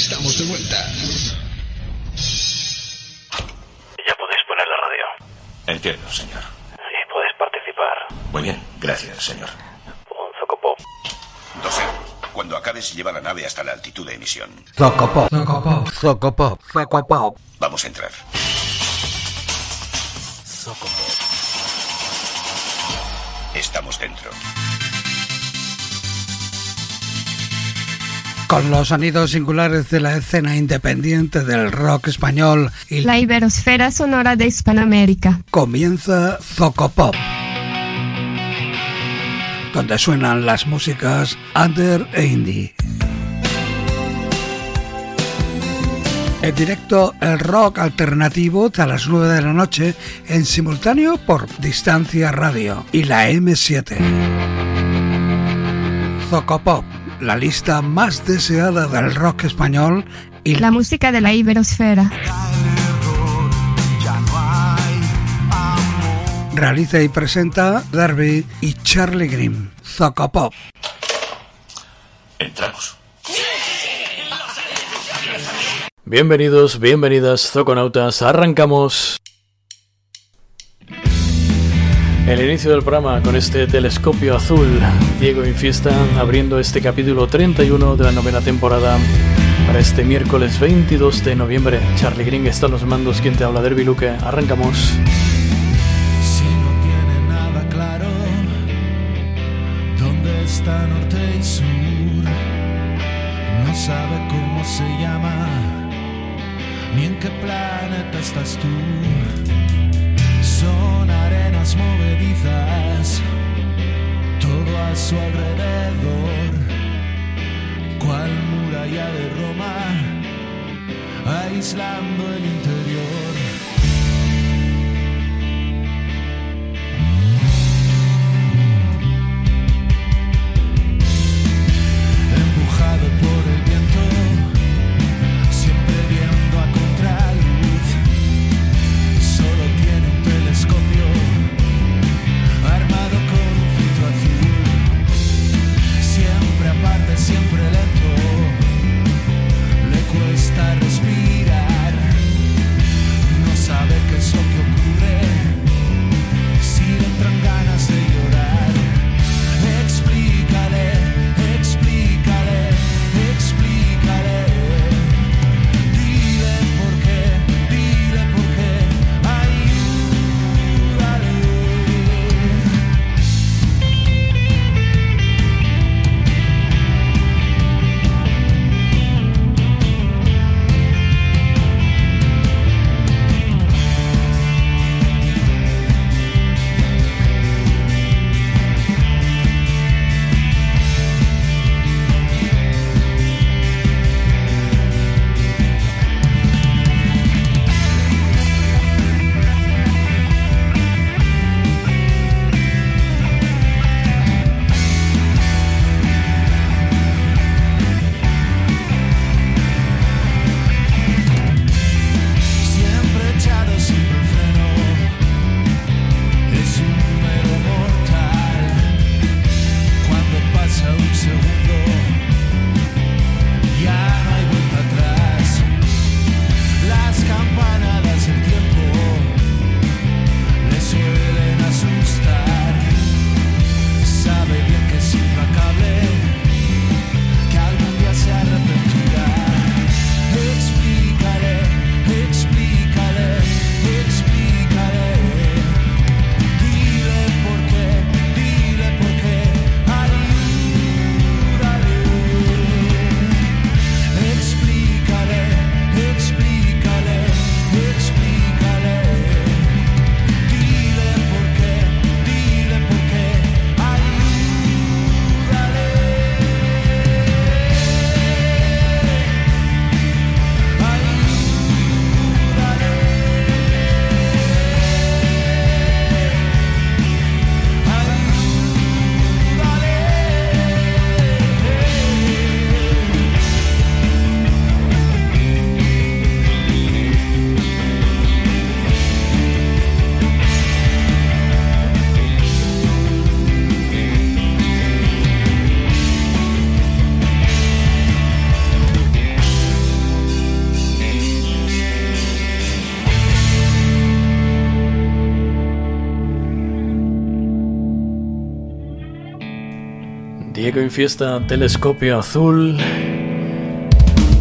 estamos de vuelta. Ya podéis poner la radio. Entiendo, señor. Y puedes participar. Muy bien, gracias, señor. Un Zocopop. 12. Cuando acabes, lleva la nave hasta la altitud de emisión. Zocopop. Zocopop. Zocopop. Zocopop. Vamos a entrar. Estamos dentro. Con los sonidos singulares de la escena independiente del rock español y La iberosfera sonora de Hispanoamérica. comienza Zocopop. Donde suenan las músicas under e indie. En directo el rock alternativo a las 9 de la noche en simultáneo por Distancia Radio y la M7. Zocopop, la lista más deseada del rock español y La música de la iberosfera. realiza y presenta Darby y Charlie Grimm. Zocopop. Entramos. Bienvenidos, bienvenidas, zoconautas. Arrancamos el inicio del programa con este telescopio azul. Diego Infiesta abriendo este capítulo 31 de la novena temporada para este miércoles 22 de noviembre. Charlie Green está a los mandos, quien te habla, Derby Luque. Arrancamos. Si no tiene nada claro dónde está norte y sur, no sabe cómo se llama, ni en qué planeta estás tú. Son arenas movedizas, todo a su alrededor, cual muralla de Roma, aislando el interior. Pasa Diego Infiesta, Telescopio Azul,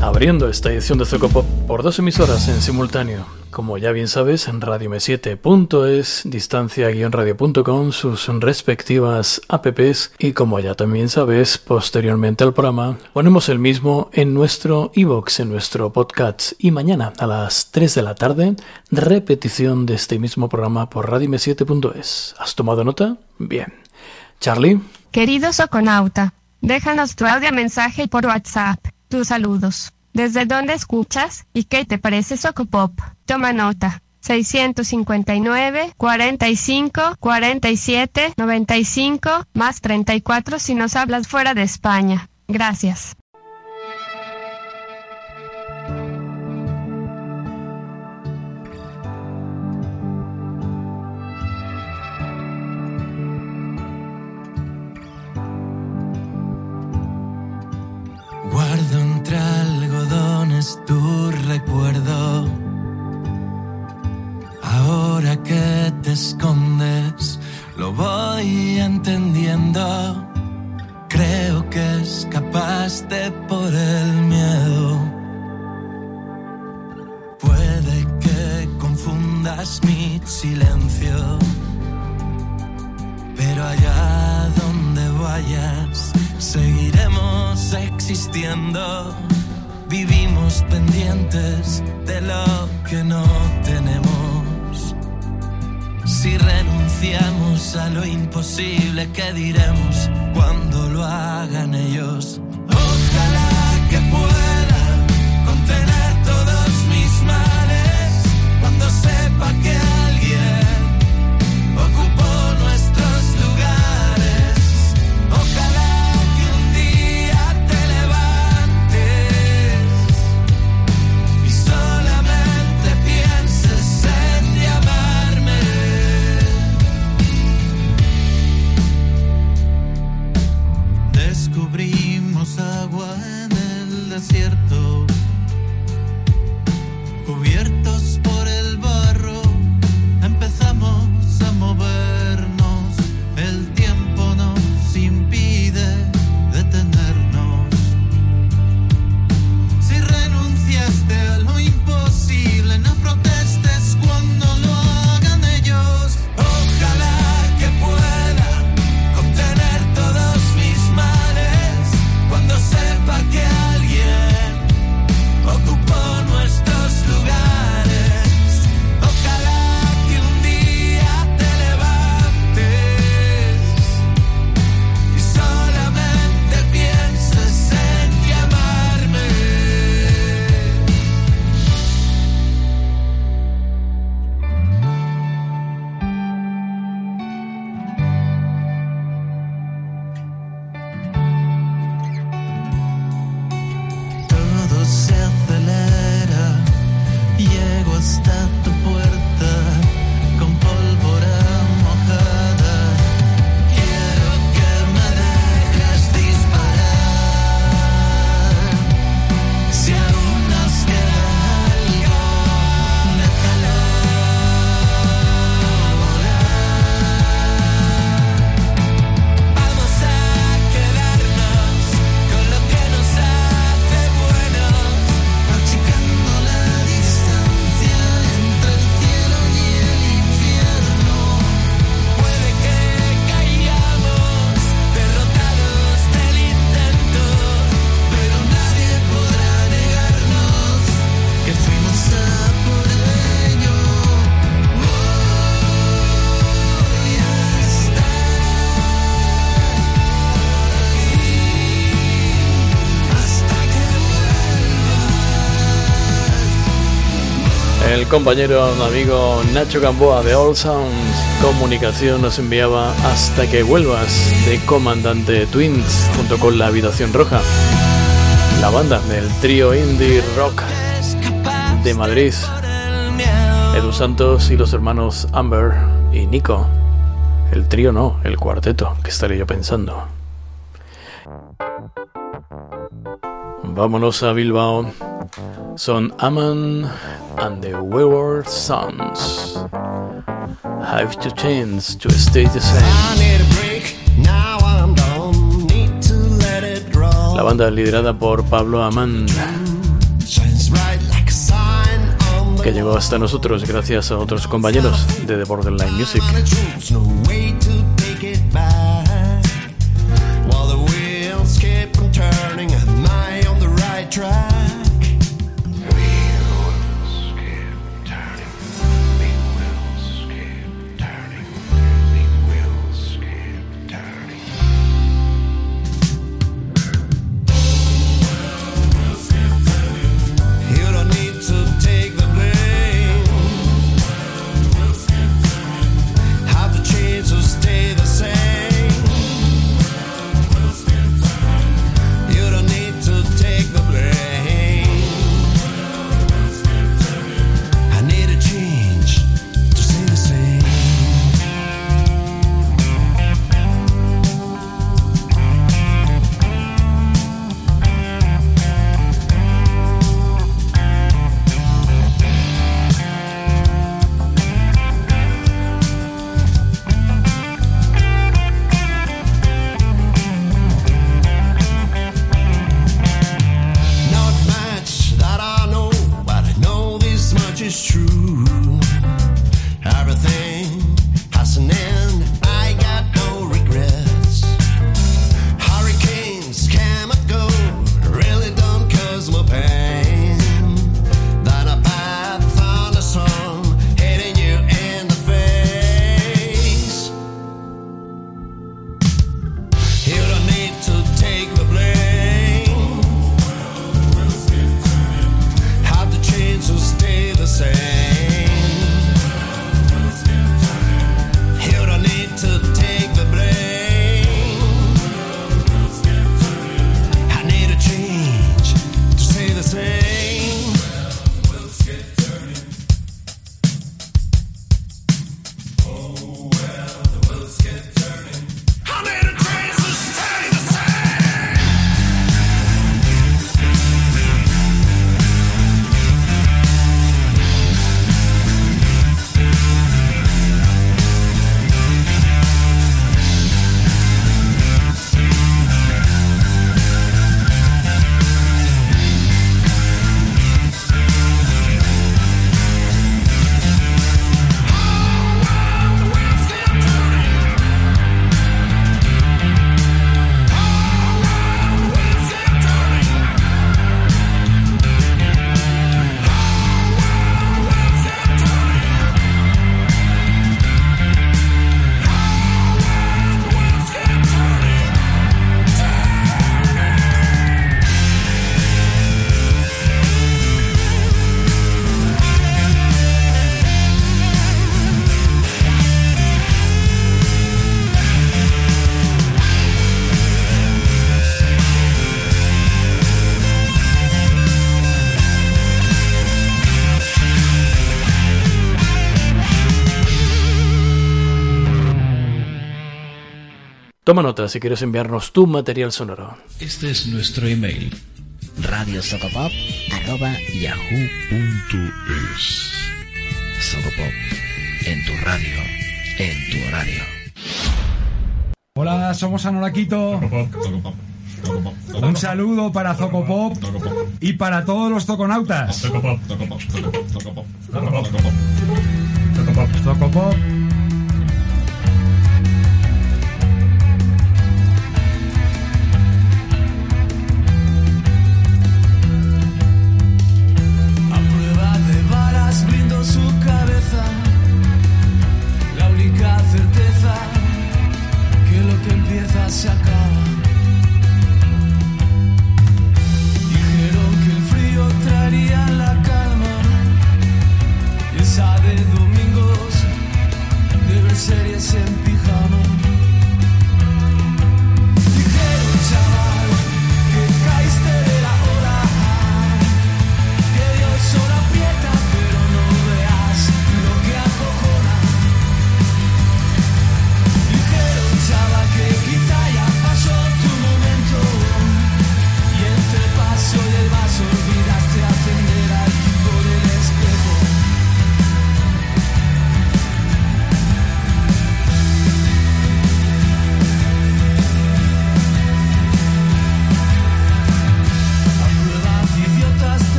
abriendo esta edición de Zocopop por dos emisoras en simultáneo. Como ya bien sabes, en radio7.es, distancia-radio.com, sus respectivas apps y como ya también sabes, posteriormente al programa, ponemos el mismo en nuestro iBox, en nuestro podcast y mañana a las 3 de la tarde, repetición de este mismo programa por radio7.es. ¿Has tomado nota? Bien. Charlie. Querido Soconauta, déjanos tu audio mensaje por WhatsApp. Tus saludos. ¿Desde dónde escuchas? ¿Y qué te parece Socopop? Toma nota. 659 45 47 95 más 34 si nos hablas fuera de España. Gracias. Vivimos pendientes de lo que no tenemos. Si renunciamos a lo imposible, ¿qué diremos cuando lo hagan ellos? Ojalá que pueda contener todos mis males cuando sepa que Descubrimos agua en el desierto, compañero, amigo Nacho Gamboa de All Sounds Comunicación nos enviaba Hasta que vuelvas de Comandante Twins junto con La Habitación Roja, la banda del trío indie rock de Madrid, Edu Santos y los hermanos Amber y Nico. El trío no, el cuarteto, que estaré yo pensando. Vámonos a Bilbao. Son Aman and the Wayward Sons. Have to change to stay the same. I need a break. Now I'm done. Need banda liderada por Pablo Amán, que llegó hasta nosotros gracias a otros compañeros de The Borderline Music. Toma nota si quieres enviarnos tu material sonoro. Este es nuestro email. radiosocopop.yahoo.es Socopop, en tu radio, en tu horario. Hola, somos Anoraquito. Un saludo para Zocopop y para todos los toconautas. Zocopop. A se acaba.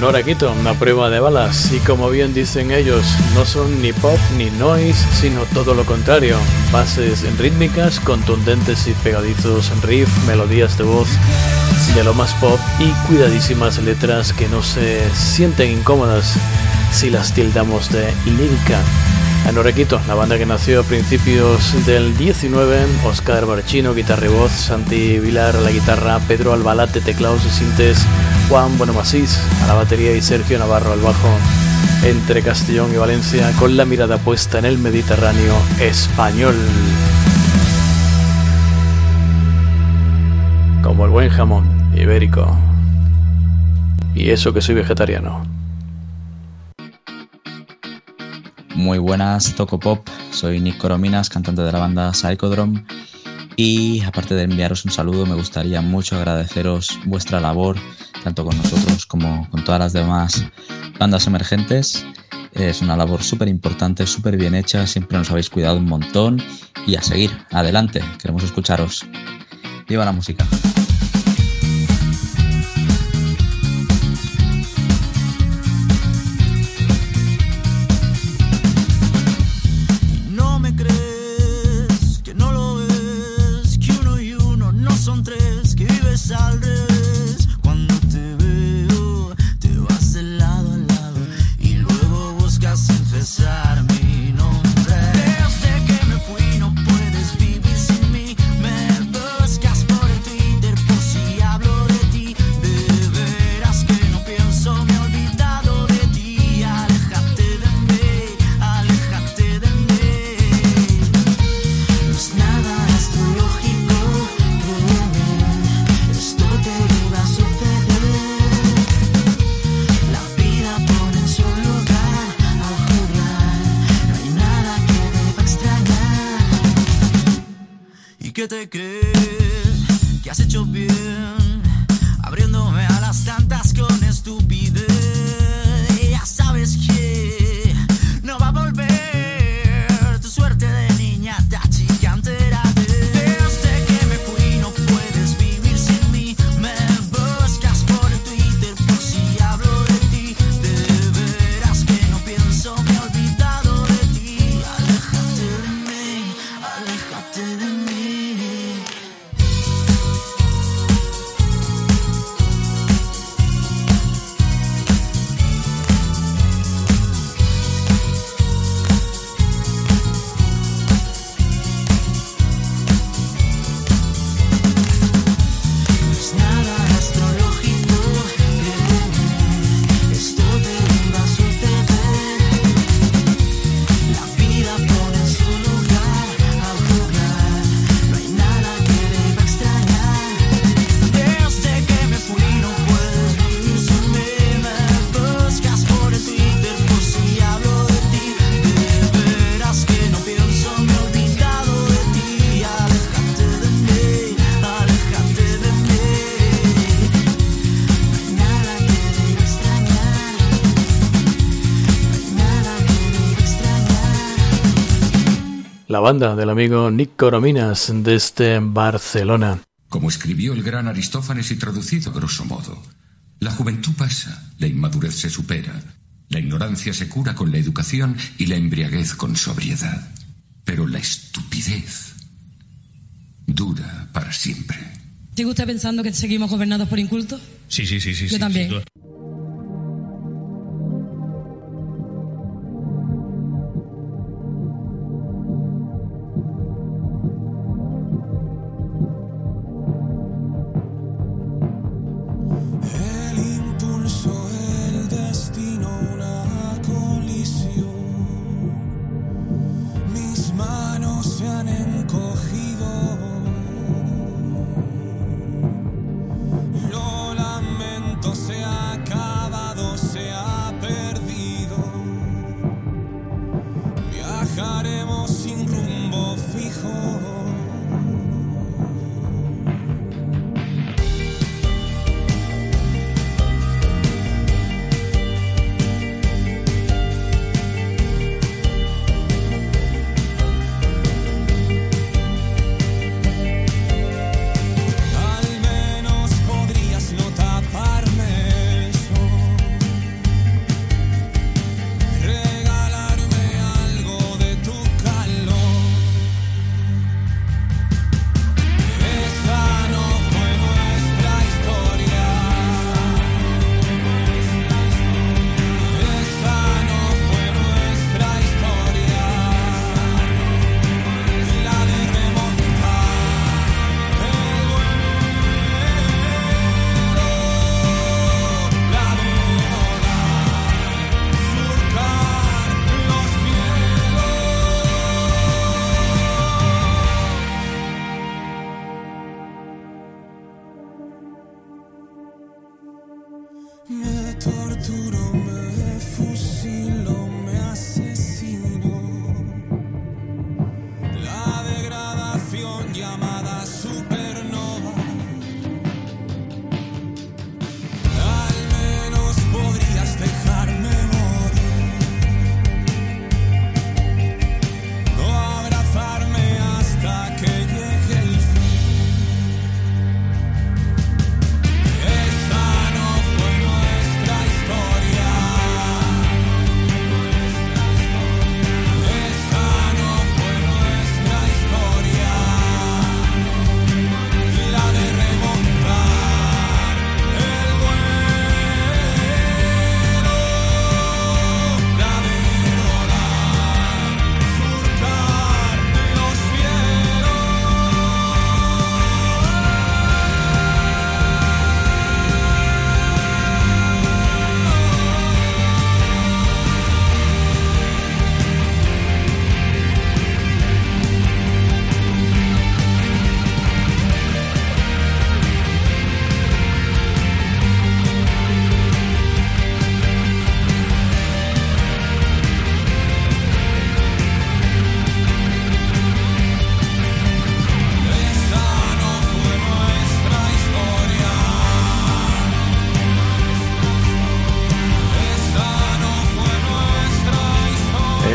Noraquito, una prueba de balas y como bien dicen ellos, no son ni pop ni noise, sino todo lo contrario, bases rítmicas, contundentes y pegadizos riff, melodías de voz de lo más pop y cuidadísimas letras que no se sienten incómodas si las tildamos de lírica. Anorequito, la banda que nació a principios del 19, Oscar Barchino, guitarra y voz, Santi Vilar a la guitarra, Pedro Albalate, teclados y sintes, Juan Bonomasís a la batería y Sergio Navarro al bajo, entre Castellón y Valencia, con la mirada puesta en el Mediterráneo español. Como el buen jamón ibérico. Y eso que soy vegetariano. Muy buenas, Toco Pop. Soy Nick Corominas, cantante de la banda Psychodrome. Y aparte de enviaros un saludo, me gustaría mucho agradeceros vuestra labor tanto con nosotros como con todas las demás bandas emergentes. Es una labor súper importante, súper bien hecha, siempre nos habéis cuidado un montón y a seguir, adelante, queremos escucharos. Viva la música. La banda del amigo Nick Corominas desde Barcelona. Como escribió el gran Aristófanes y traducido grosso modo, la juventud pasa, la inmadurez se supera, la ignorancia se cura con la educación y la embriaguez con sobriedad. Pero la estupidez dura para siempre. ¿Sigue usted pensando que seguimos gobernados por incultos? Sí, sí, sí, sí. Yo sí, también.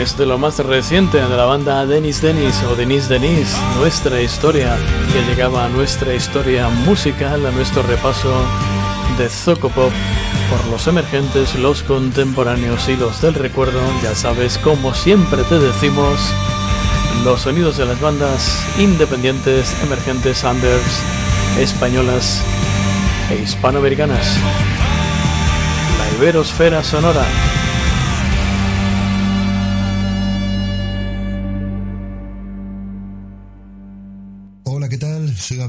Es de lo más reciente de la banda Denis Denis o Denis Denis, nuestra historia, que llegaba a nuestra historia musical, a nuestro repaso de Zocopop por los emergentes, los contemporáneos y los del recuerdo. Ya sabes, como siempre te decimos, los sonidos de las bandas independientes, emergentes, unders, españolas e hispanoamericanas. La Iberosfera Sonora.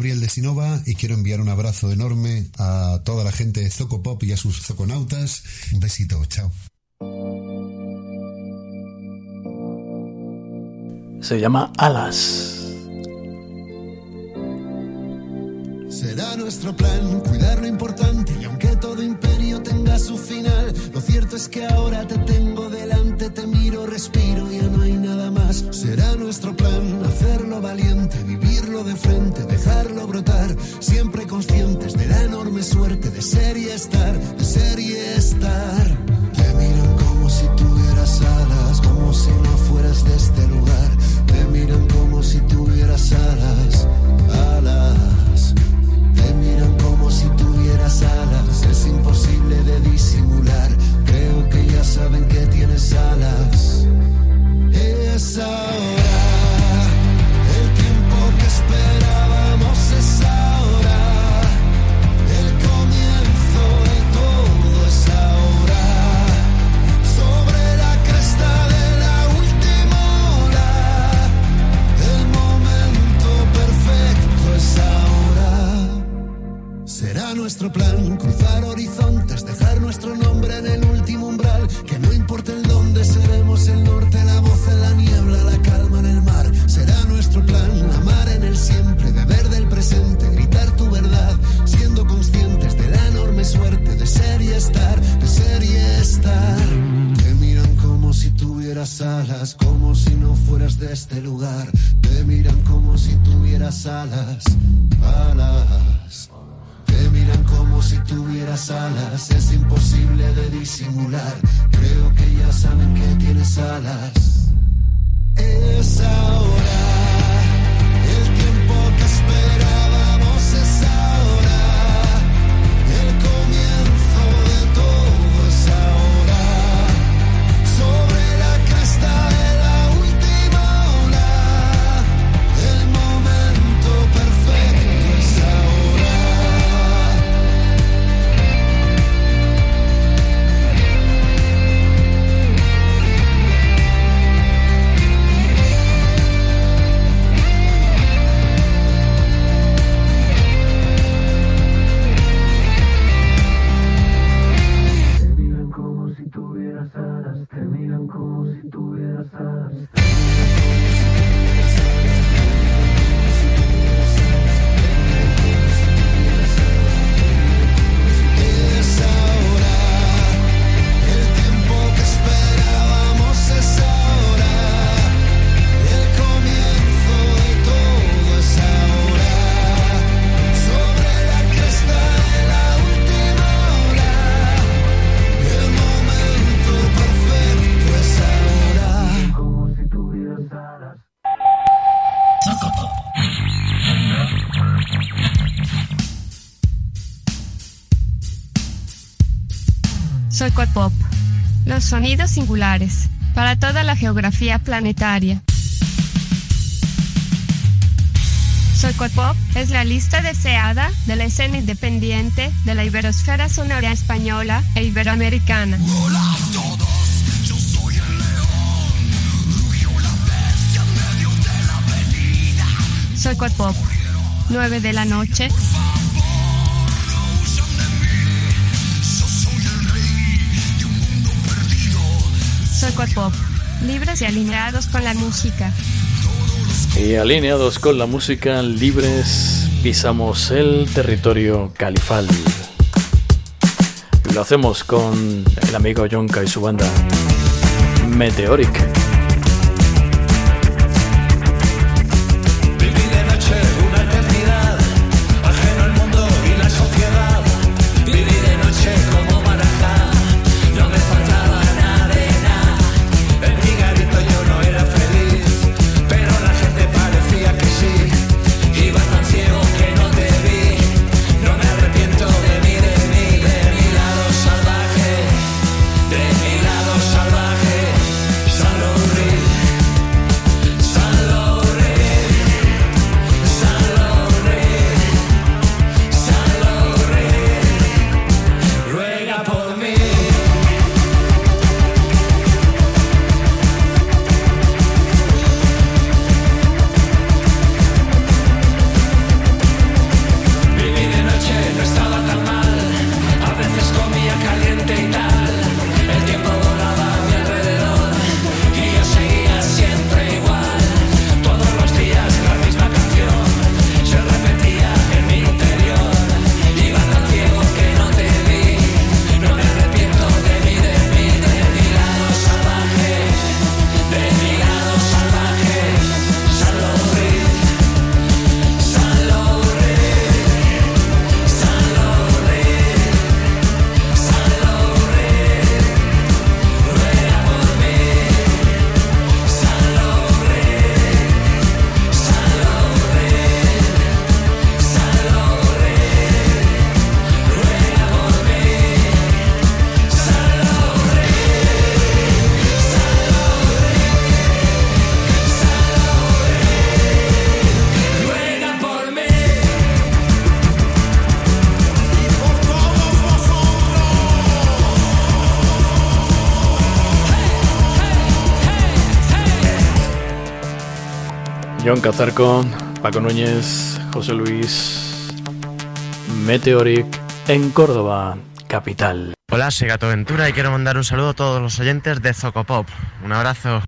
Gabriel de Sinova y quiero enviar un abrazo enorme a toda la gente de Zoco Pop y a sus zoconautas. Un besito, chao. Se llama Alas. Será nuestro plan cuidar lo importante llega a su final. Lo cierto es que ahora te tengo delante, te miro, respiro, ya no hay nada más. Será nuestro plan hacerlo valiente, vivirlo de frente, dejarlo brotar. Siempre conscientes de la enorme suerte de ser y estar, de ser y estar. Te miran como si tuvieras alas, como si no fueras de este lugar. Te miran como si tuvieras alas, alas. Te miran como si tuvieras es imposible de disimular. Creo que ya saben que tienes alas. Es ahora. Nuestro plan, cruzar horizontes, dejar nuestro nombre en el último umbral, que no importa el dónde seremos el norte, la voz en la niebla, la calma en el mar, será nuestro plan, amar en el siempre, beber del presente, gritar tu verdad, siendo conscientes de la enorme suerte de ser y estar, de ser y estar. Te miran como si tuvieras alas, como si no fueras de este lugar, te miran como si tuvieras alas, alas. Si tuvieras alas, es imposible de disimular. Creo que ya saben que tienes alas. Es ahora, Pop. Los sonidos singulares para toda la geografía planetaria. Soy Pop es la lista deseada de la escena independiente de la iberosfera sonora española e iberoamericana. Soy Pop. 9 de la noche. Pop. Libres y alineados con la música. Y alineados con la música, libres, pisamos el territorio califal. Lo hacemos con el amigo Yonka y su banda Meteoric. John Cazarco, Paco Núñez, José Luis, Meteoric, en Córdoba, capital. Hola, soy Gato Ventura y quiero mandar un saludo a todos los oyentes de Zocopop. Un abrazo.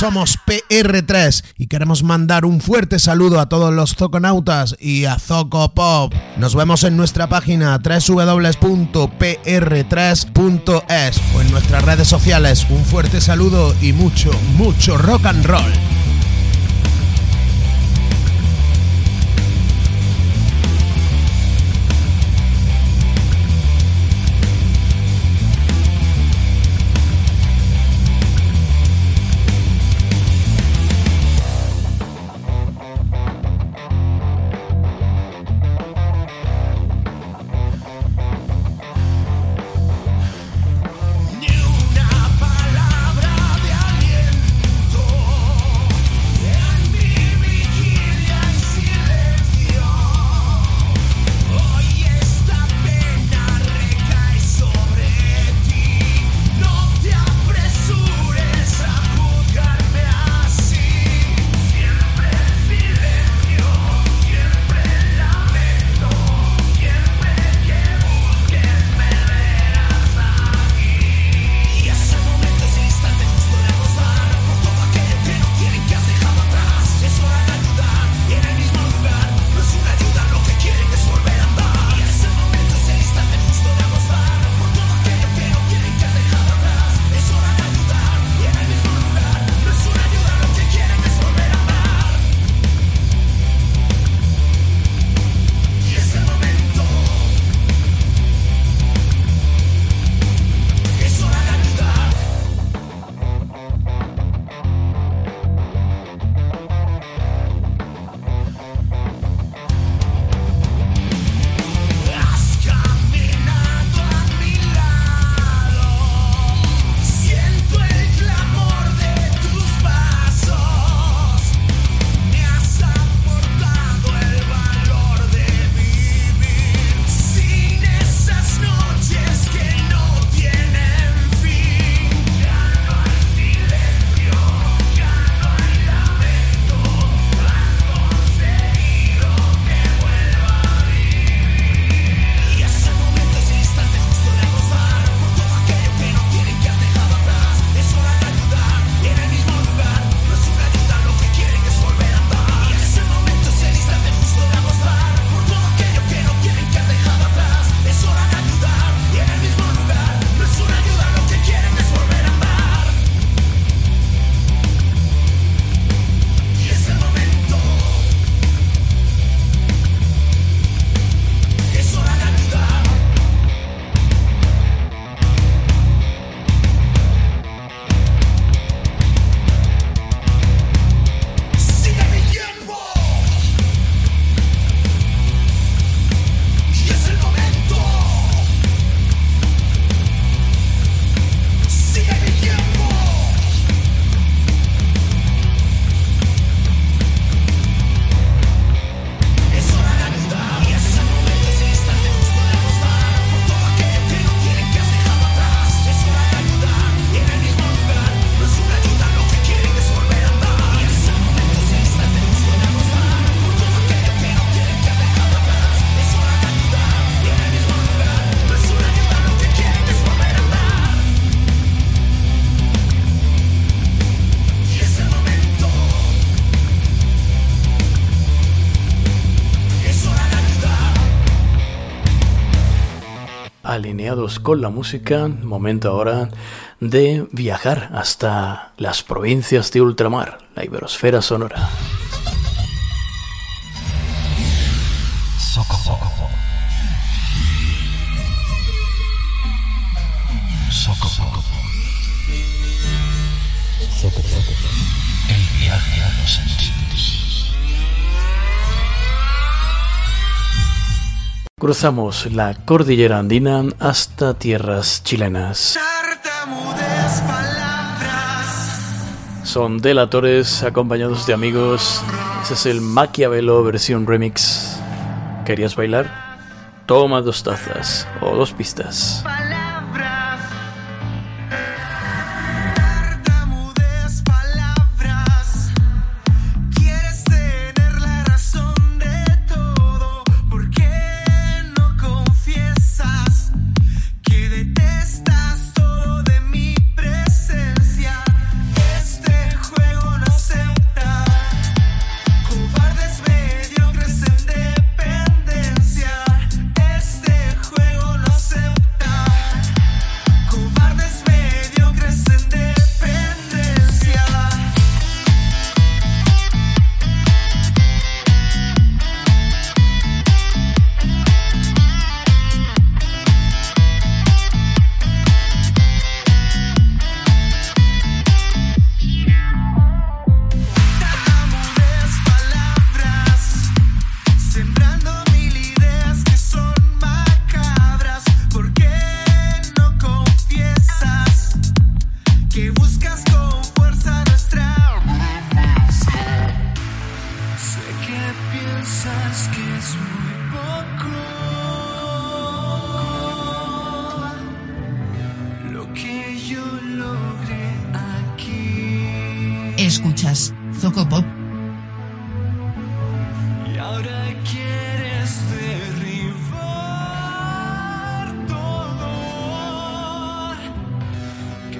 somos PR3 y queremos mandar un fuerte saludo a todos los zoconautas y a Zocopop. Nos vemos en nuestra página www.pr3.es o en nuestras redes sociales. Un fuerte saludo y mucho, mucho rock and roll. Con la música, momento ahora de viajar hasta las provincias de ultramar, la iberosfera sonora. Cruzamos la cordillera andina hasta tierras chilenas. Son delatores acompañados de amigos. Ese es el Maquiavelo versión remix. ¿Querías bailar? Toma dos tazas o dos pistas.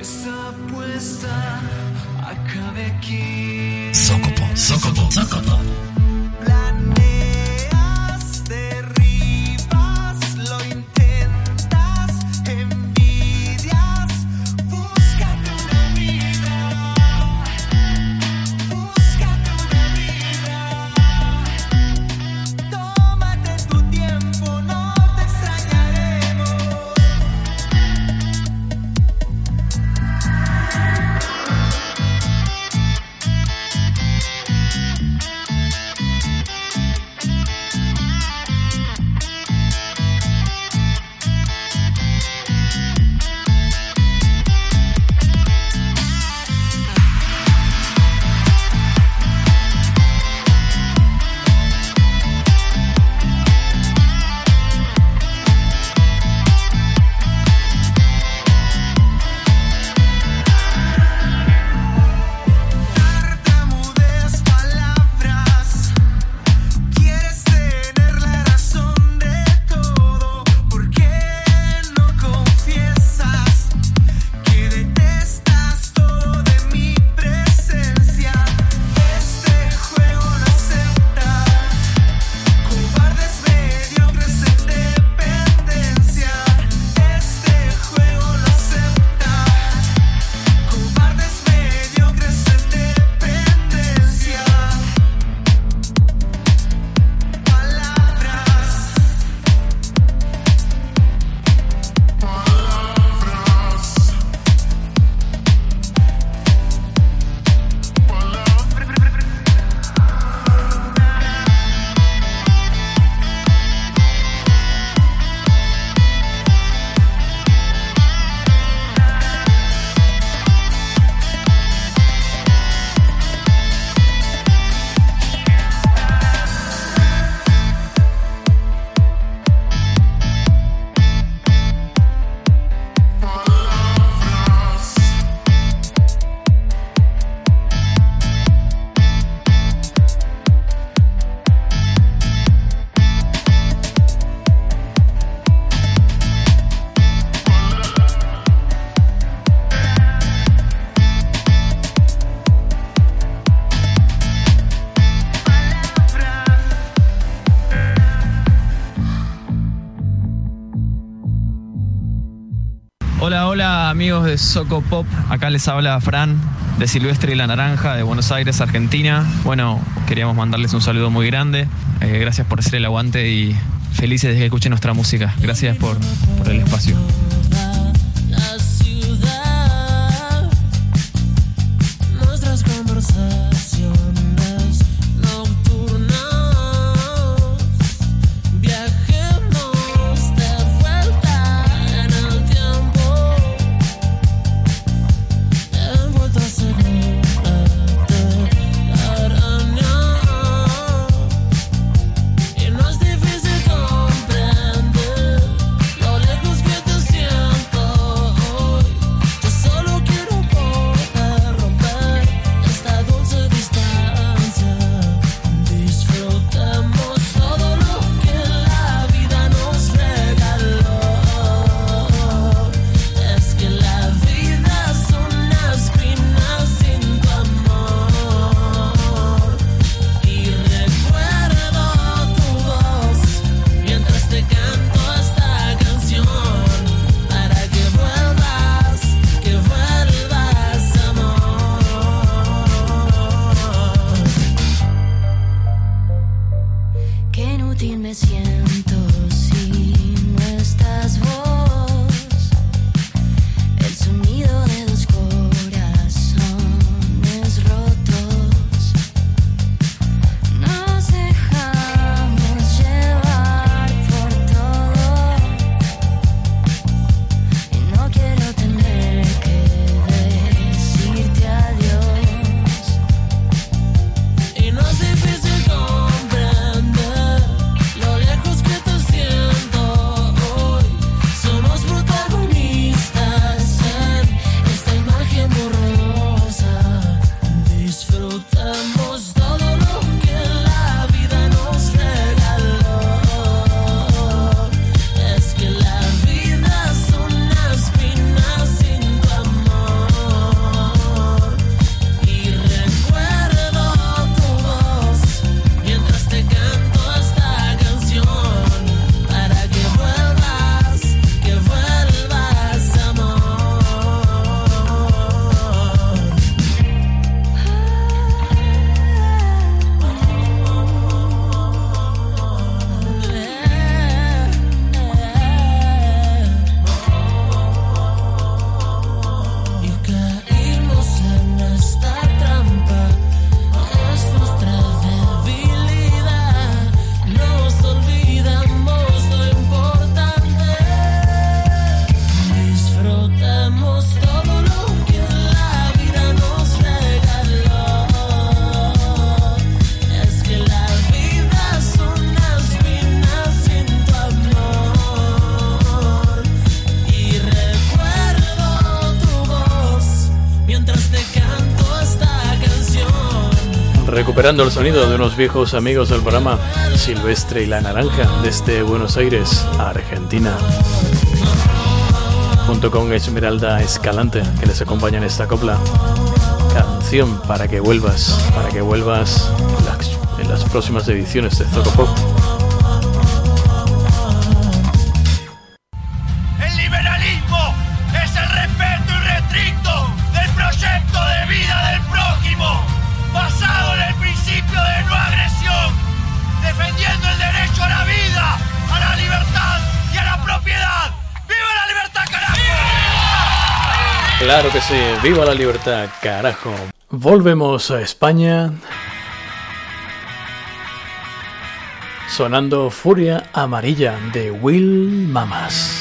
Que esta apuesta acabe aquí. Socopo, socopo, socopo. socopo. amigos de Soco Pop? Acá les habla Fran de Silvestre y la Naranja de Buenos Aires, Argentina. Bueno, queríamos mandarles un saludo muy grande. Eh, gracias por hacer el aguante y felices de que escuchen nuestra música. Gracias por el espacio. recuperando el sonido de unos viejos amigos del programa Silvestre y la Naranja desde Buenos Aires, Argentina. Junto con Esmeralda Escalante, que les acompaña en esta copla. Canción para que vuelvas, para que vuelvas en las, en las próximas ediciones de Zocopop. Claro que sí, viva la libertad, carajo. Volvemos a España. Sonando Furia Amarilla de Will Mamas.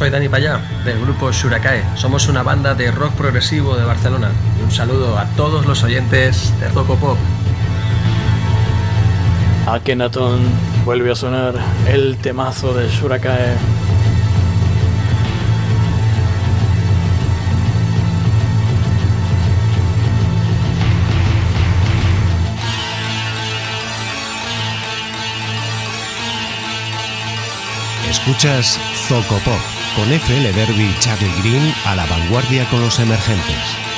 Soy Dani Payá, del grupo Shurakae. Somos una banda de rock progresivo de Barcelona. Y un saludo a todos los oyentes de Zoco Pop. Akenaton vuelve a sonar el temazo de Shurakae. Escuchas Zoco Pop con FL Derby y Charlie Green a la vanguardia con los emergentes.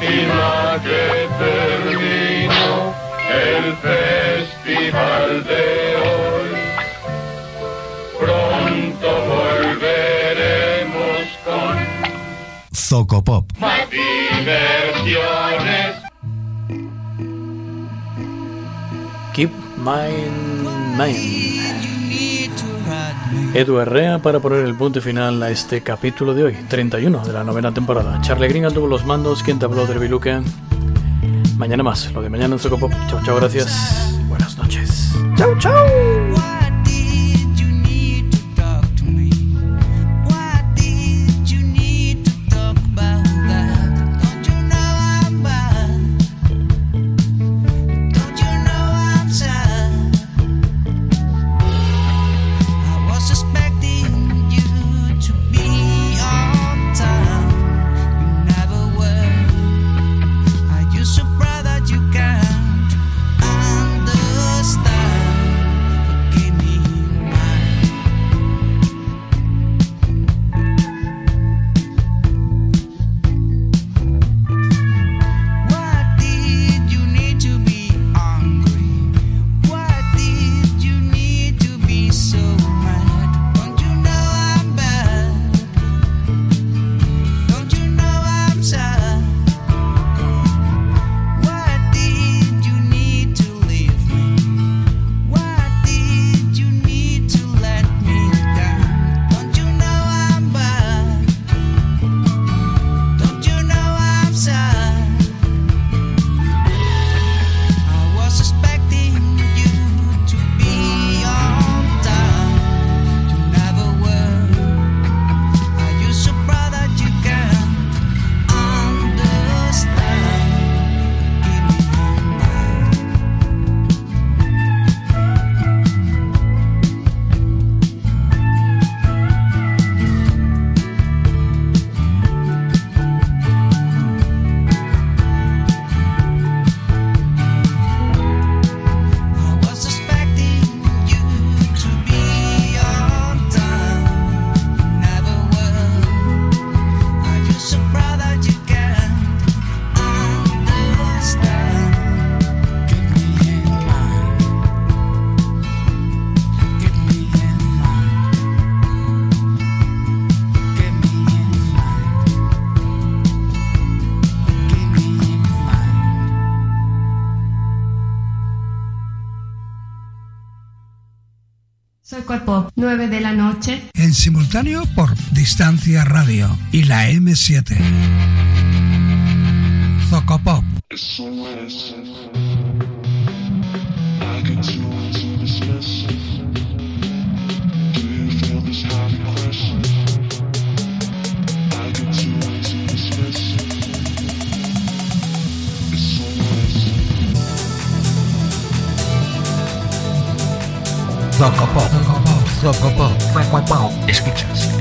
Lástima que terminó el festival de hoy. Pronto volveremos con Zocopop. más diversiones. Keep Mine Mine. Edu Herrea para poner el punto final a este capítulo de hoy, 31 de la novena temporada. Charlie Green tuvo los mandos, quien te habló de Biluque. Mañana más, lo de mañana en Zocopop. Chao, chao, gracias. Buenas noches. Chao, chao. 9 de la noche. En simultáneo por Distancia Radio y la M7. Zocopop. Zocopop. Zocopop. Escuchas